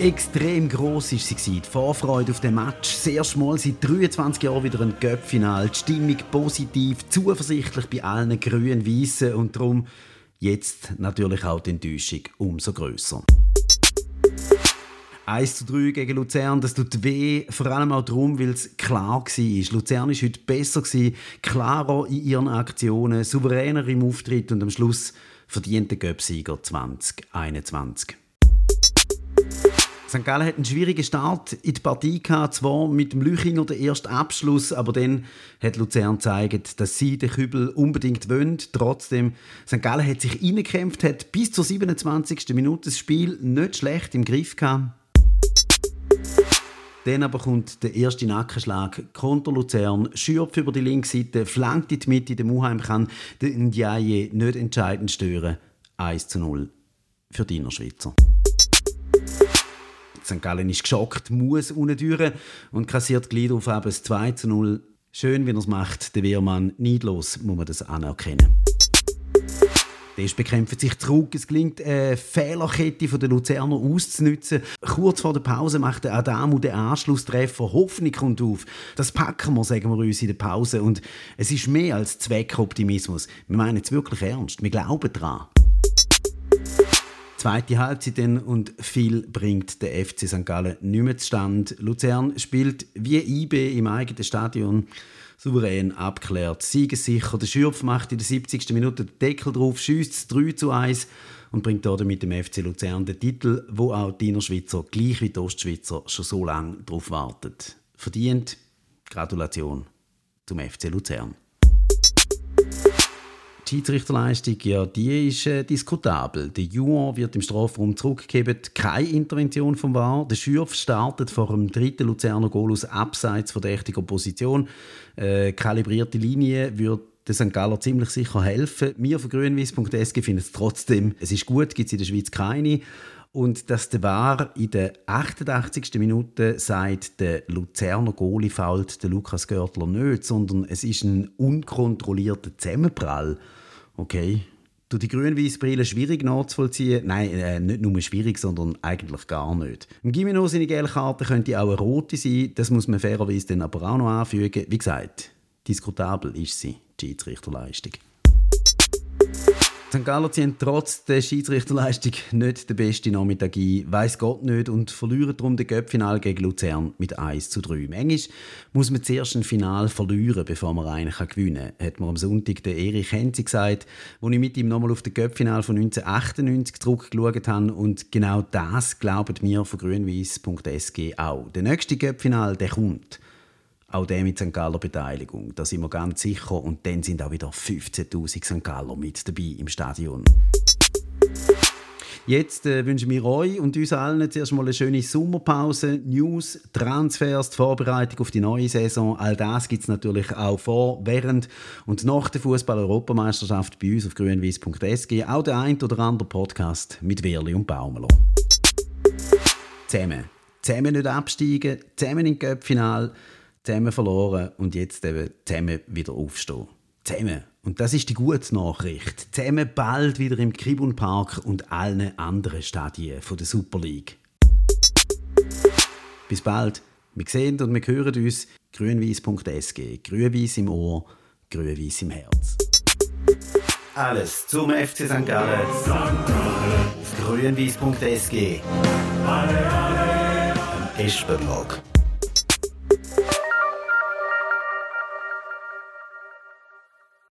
Extrem gross war sie, die Vorfreude auf den Match. Das erste Mal seit 23 Jahren wieder ein Göppfinal. Die Stimmung positiv, zuversichtlich bei allen grünen Weißen und darum jetzt natürlich auch die Enttäuschung umso grösser. 1 zu 3 gegen Luzern, das tut weh, vor allem auch darum, weil es klar war. Luzern war heute besser, klarer in ihren Aktionen, souveräner im Auftritt und am Schluss verdiente Göpsieger 2021. St. Gallen hat einen schwierigen Start in die Partie gehabt, zwar mit dem Lüchinger der erste Abschluss, aber dann hat Luzern gezeigt, dass sie den Kübel unbedingt wollen. Trotzdem, St. Gallen hat sich reingekämpft, hat bis zur 27. Minute das Spiel nicht schlecht im Griff gehabt. Dann aber kommt der erste Nackenschlag. Konter Luzern, Schürpf über die linke Seite, flankt in die Mitte, der Muheim kann den Ndiaye nicht entscheidend stören. 1 zu 0 für die Innerschweizer. St. Gallen ist geschockt, muss unten und kassiert gleich auf eben 2 zu 0. Schön, wie er es macht, der Wehrmann. Neidlos muss man das anerkennen. Der bekämpft sich zurück. Es gelingt, eine Fehlerkette der Luzerner auszunutzen. Kurz vor der Pause macht der Adamu den Anschlusstreffer. Hoffnung kommt auf. Das packen wir, sagen wir uns in der Pause. Und es ist mehr als Zweckoptimismus. Wir meinen es wirklich ernst. Wir glauben daran. Zweite Halbzeit dann und viel bringt der FC St. Gallen nicht mehr zustande. Luzern spielt wie IB im eigenen Stadion souverän abklärt. Siegessicher. Der Schürpf macht in der 70. Minute den Deckel drauf, schießt 3 zu 1 und bringt damit mit dem FC Luzern den Titel, wo auch die Innerschweizer, gleich wie die Ostschweizer, schon so lange darauf warten. Verdient. Gratulation zum FC Luzern. Die Schiedsrichterleistung, ja, die ist äh, diskutabel. Der Juan wird im Strafraum zurückgegeben, keine Intervention vom VAR. Der Schürf startet vor dem dritten Luzerner Goal aus abseits verdächtiger Position. Äh, kalibrierte Linie wird der St. Galler ziemlich sicher helfen. Wir von grünwies.sg finden es trotzdem, es ist gut, gibt es in der Schweiz keine. Und dass der VAR in der 88. Minute sagt, der Luzerner Goalie fault der Lukas Görtler nicht, sondern es ist ein unkontrollierter Zusammenprall. Okay. Du die grün-weiß-Brille schwierig nachzuvollziehen? Nein, äh, nicht nur schwierig, sondern eigentlich gar nicht. Im Gimeno seine gelbe Karte könnte auch eine rote sein. Das muss man fairerweise dann aber auch noch anfügen. Wie gesagt, diskutabel ist sie, die Schiedsrichterleistung. St. Galler ziehen trotz der Schiedsrichterleistung nicht den besten Nachmittag ein, weiss Gott nicht, und verlieren darum den Göppfinal gegen Luzern mit 1 zu 3. Manchmal muss man zuerst ein Final verlieren, bevor man einen gewinnen kann, hat mir am Sonntag der Erich Henzi gesagt, wo ich mit ihm nochmal auf den Göppfinal von 1998 zurückgeschaut habe. Und genau das glauben wir von grünweiss.sg auch. Der nächste Göppfinal, der kommt. Auch der mit St. Galler Beteiligung, da sind wir ganz sicher. Und dann sind auch wieder 15.000 St. Galler mit dabei im Stadion. Jetzt äh, wünschen wir euch und uns allen zuerst mal eine schöne Sommerpause. News, Transfers, die Vorbereitung auf die neue Saison. All das gibt es natürlich auch vor, während und nach der Fußball-Europameisterschaft bei uns auf grünwies.sg. Auch der ein oder andere Podcast mit Werli und Baumelo. Zusammen. Zusammen nicht absteigen, zusammen in Köpfinal zusammen verloren und jetzt eben zusammen wieder aufstehen. Zusammen. Und das ist die gute Nachricht. Zusammen bald wieder im Kribun Park und allen anderen Stadien der Super League. Bis bald. Wir sehen und wir hören uns. grünwies.sg. Grünwies im Ohr, grünwies im Herz. Alles zum FC St. Gallen. Auf grünwies.sg. Espenblog.